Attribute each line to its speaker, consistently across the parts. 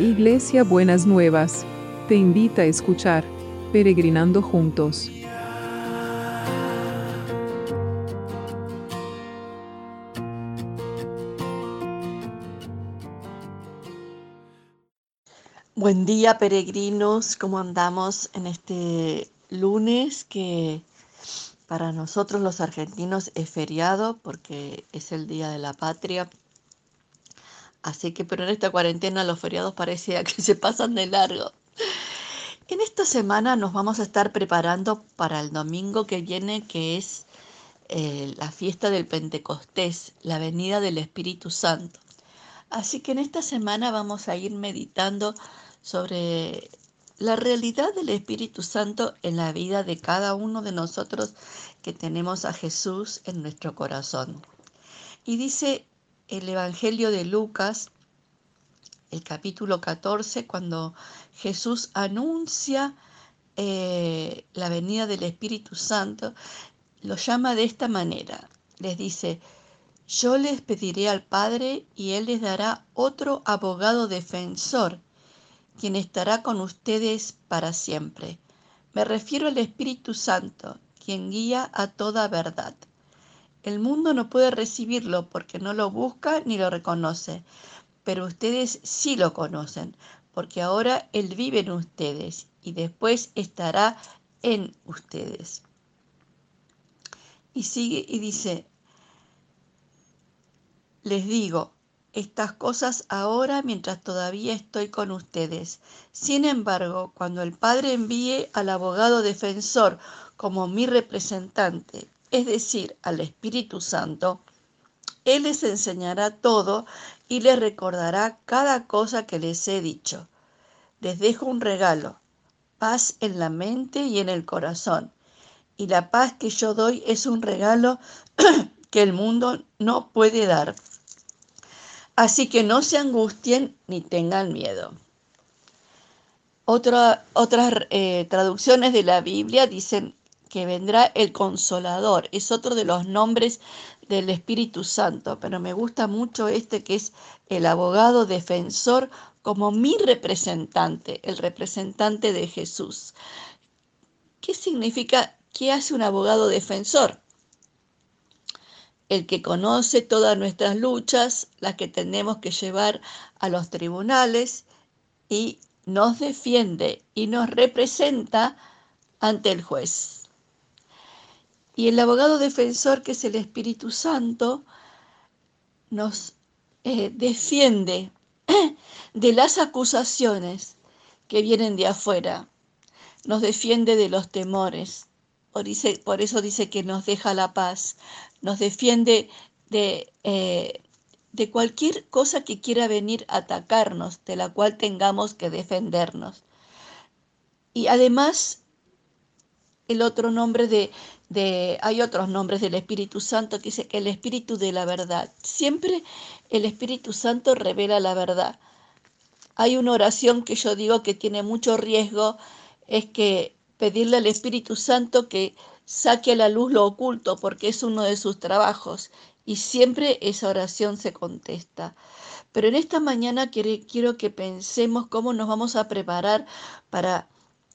Speaker 1: Iglesia Buenas Nuevas, te invita a escuchar Peregrinando Juntos.
Speaker 2: Buen día peregrinos, ¿cómo andamos en este lunes que para nosotros los argentinos es feriado porque es el Día de la Patria? Así que, pero en esta cuarentena los feriados parecía que se pasan de largo. En esta semana nos vamos a estar preparando para el domingo que viene, que es eh, la fiesta del Pentecostés, la venida del Espíritu Santo. Así que en esta semana vamos a ir meditando sobre la realidad del Espíritu Santo en la vida de cada uno de nosotros que tenemos a Jesús en nuestro corazón. Y dice el Evangelio de Lucas, el capítulo 14, cuando Jesús anuncia eh, la venida del Espíritu Santo, lo llama de esta manera. Les dice, yo les pediré al Padre y Él les dará otro abogado defensor, quien estará con ustedes para siempre. Me refiero al Espíritu Santo, quien guía a toda verdad. El mundo no puede recibirlo porque no lo busca ni lo reconoce, pero ustedes sí lo conocen, porque ahora Él vive en ustedes y después estará en ustedes. Y sigue y dice, les digo estas cosas ahora mientras todavía estoy con ustedes. Sin embargo, cuando el Padre envíe al abogado defensor como mi representante, es decir, al Espíritu Santo, Él les enseñará todo y les recordará cada cosa que les he dicho. Les dejo un regalo, paz en la mente y en el corazón. Y la paz que yo doy es un regalo que el mundo no puede dar. Así que no se angustien ni tengan miedo. otras eh, traducciones de la Biblia dicen que vendrá el consolador. Es otro de los nombres del Espíritu Santo, pero me gusta mucho este que es el abogado defensor como mi representante, el representante de Jesús. ¿Qué significa? ¿Qué hace un abogado defensor? El que conoce todas nuestras luchas, las que tenemos que llevar a los tribunales y nos defiende y nos representa ante el juez. Y el abogado defensor, que es el Espíritu Santo, nos eh, defiende de las acusaciones que vienen de afuera, nos defiende de los temores. Por, eso dice que nos deja la paz, nos defiende de, eh, de cualquier cosa que quiera venir a atacarnos, de la cual tengamos que defendernos. Y además, el otro nombre de, hay otros nombres del Espíritu Santo que dice el Espíritu de la verdad. Siempre el Espíritu Santo revela la verdad. Hay una oración que yo digo que tiene mucho riesgo, es que pedirle al Espíritu Santo que saque a la luz lo oculto, porque es uno de sus trabajos, y siempre esa oración se contesta. Pero en esta mañana quiero que pensemos cómo nos vamos a preparar para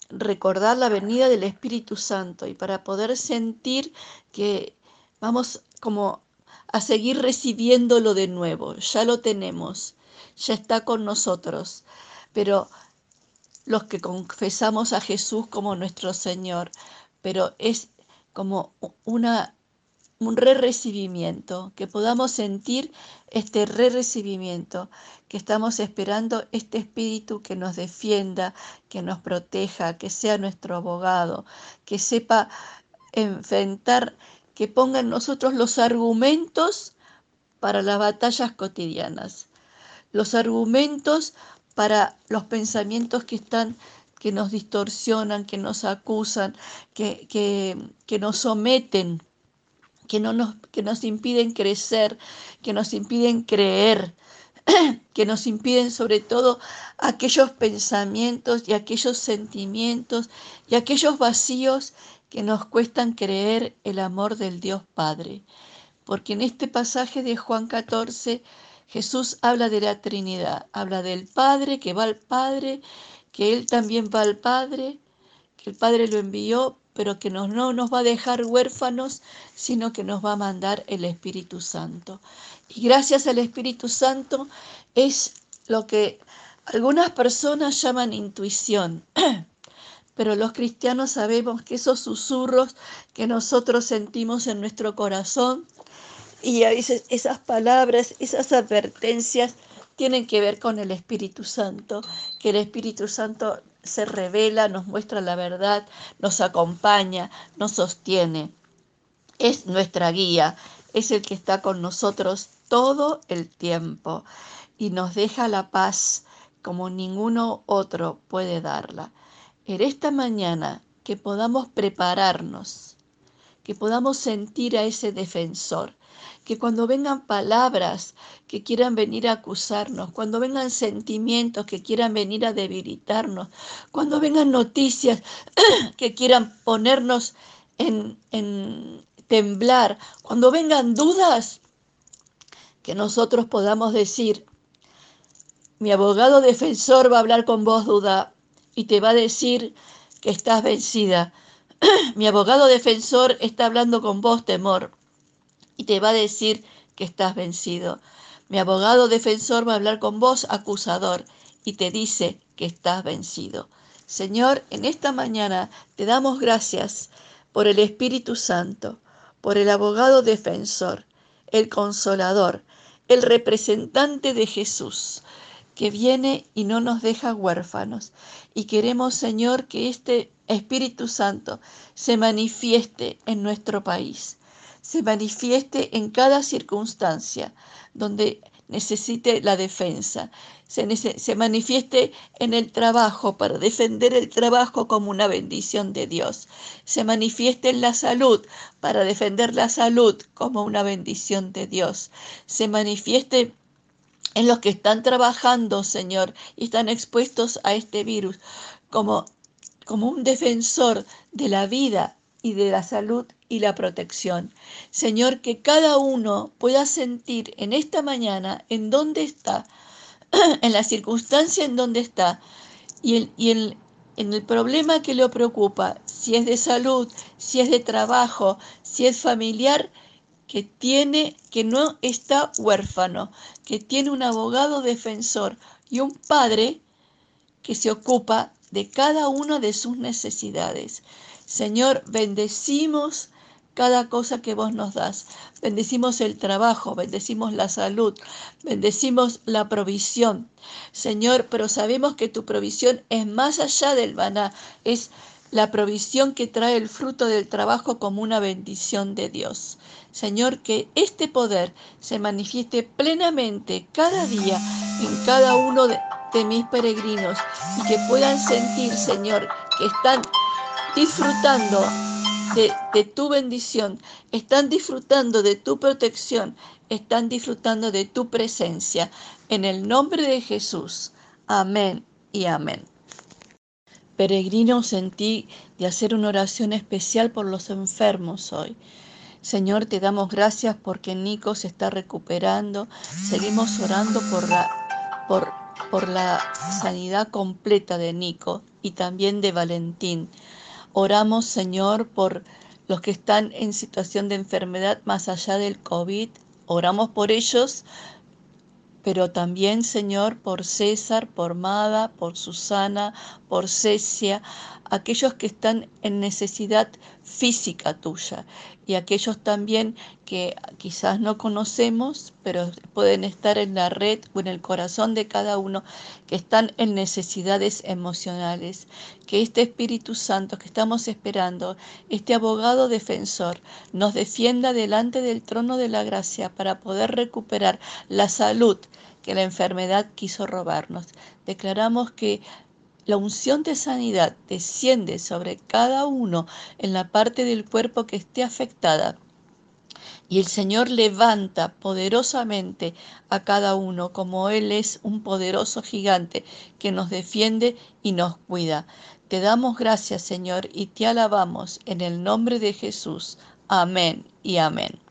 Speaker 2: recordar la venida del Espíritu Santo y para poder sentir que vamos como a seguir recibiéndolo de nuevo. Ya lo tenemos, ya está con nosotros, pero los que confesamos a Jesús como nuestro Señor, pero es como una un re-recibimiento, que podamos sentir este re-recibimiento, que estamos esperando este espíritu que nos defienda, que nos proteja, que sea nuestro abogado, que sepa enfrentar, que ponga en nosotros los argumentos para las batallas cotidianas, los argumentos para los pensamientos que están que nos distorsionan, que nos acusan, que, que, que nos someten que, no nos, que nos impiden crecer, que nos impiden creer, que nos impiden sobre todo aquellos pensamientos y aquellos sentimientos y aquellos vacíos que nos cuestan creer el amor del Dios Padre. Porque en este pasaje de Juan 14 Jesús habla de la Trinidad, habla del Padre que va al Padre, que Él también va al Padre, que el Padre lo envió, pero que no nos va a dejar huérfanos, sino que nos va a mandar el Espíritu Santo. Y gracias al Espíritu Santo es lo que algunas personas llaman intuición. Pero los cristianos sabemos que esos susurros que nosotros sentimos en nuestro corazón y a veces esas palabras, esas advertencias tienen que ver con el Espíritu Santo, que el Espíritu Santo se revela, nos muestra la verdad, nos acompaña, nos sostiene. Es nuestra guía, es el que está con nosotros todo el tiempo y nos deja la paz como ninguno otro puede darla. En esta mañana que podamos prepararnos, que podamos sentir a ese defensor, que cuando vengan palabras que quieran venir a acusarnos, cuando vengan sentimientos que quieran venir a debilitarnos, cuando vengan noticias que quieran ponernos en, en temblar, cuando vengan dudas, que nosotros podamos decir, mi abogado defensor va a hablar con vos, duda, y te va a decir que estás vencida. Mi abogado defensor está hablando con vos, temor, y te va a decir que estás vencido. Mi abogado defensor va a hablar con vos, acusador, y te dice que estás vencido. Señor, en esta mañana te damos gracias por el Espíritu Santo, por el abogado defensor, el consolador, el representante de Jesús que viene y no nos deja huérfanos. Y queremos, Señor, que este Espíritu Santo se manifieste en nuestro país, se manifieste en cada circunstancia donde necesite la defensa, se, se, manifieste en el trabajo para defender el trabajo como una bendición de Dios, se manifieste en la salud para defender la salud como una bendición de Dios, se manifieste en los que están trabajando, Señor, y están expuestos a este virus, como, como un defensor de la vida y de la salud y la protección. Señor, que cada uno pueda sentir en esta mañana en dónde está, en la circunstancia en donde está y, el, y el, en el problema que le preocupa, si es de salud, si es de trabajo, si es familiar, que tiene, que no está huérfano, que tiene un abogado defensor y un padre que se ocupa de cada una de sus necesidades. Señor, bendecimos cada cosa que vos nos das. Bendecimos el trabajo, bendecimos la salud, bendecimos la provisión. Señor, pero sabemos que tu provisión es más allá del maná, es la provisión que trae el fruto del trabajo como una bendición de Dios. Señor, que este poder se manifieste plenamente cada día en cada uno de, mis peregrinos y que puedan sentir, Señor, que están disfrutando de, de, tu bendición, están disfrutando de tu protección, están disfrutando de tu presencia. En el nombre de Jesús. Amén y amén. Peregrino, sentí de hacer una oración especial por los enfermos hoy. Señor, te damos gracias porque Nico se está recuperando. Seguimos orando por la, por, por la sanidad completa de Nico y también de Valentín. Oramos, Señor, por los que están en situación de enfermedad más allá del COVID. Oramos por ellos, pero también, Señor, por César, por Mada, por Susana, por Cecia, aquellos que están en necesidad física tuya y aquellos también que quizás no conocemos, pero pueden estar en la red o en el corazón de cada uno, que están en necesidades emocionales. Que este Espíritu Santo que estamos esperando, este abogado defensor, nos defienda delante del trono de la gracia para poder recuperar la salud que la enfermedad quiso robarnos. Declaramos que la unción de sanidad desciende sobre cada uno en la parte del cuerpo que esté afectada. Y el Señor levanta poderosamente a cada uno, como Él es un poderoso gigante que nos defiende y nos cuida. Te damos gracias, Señor, y te alabamos en el nombre de Jesús. Amén y amén.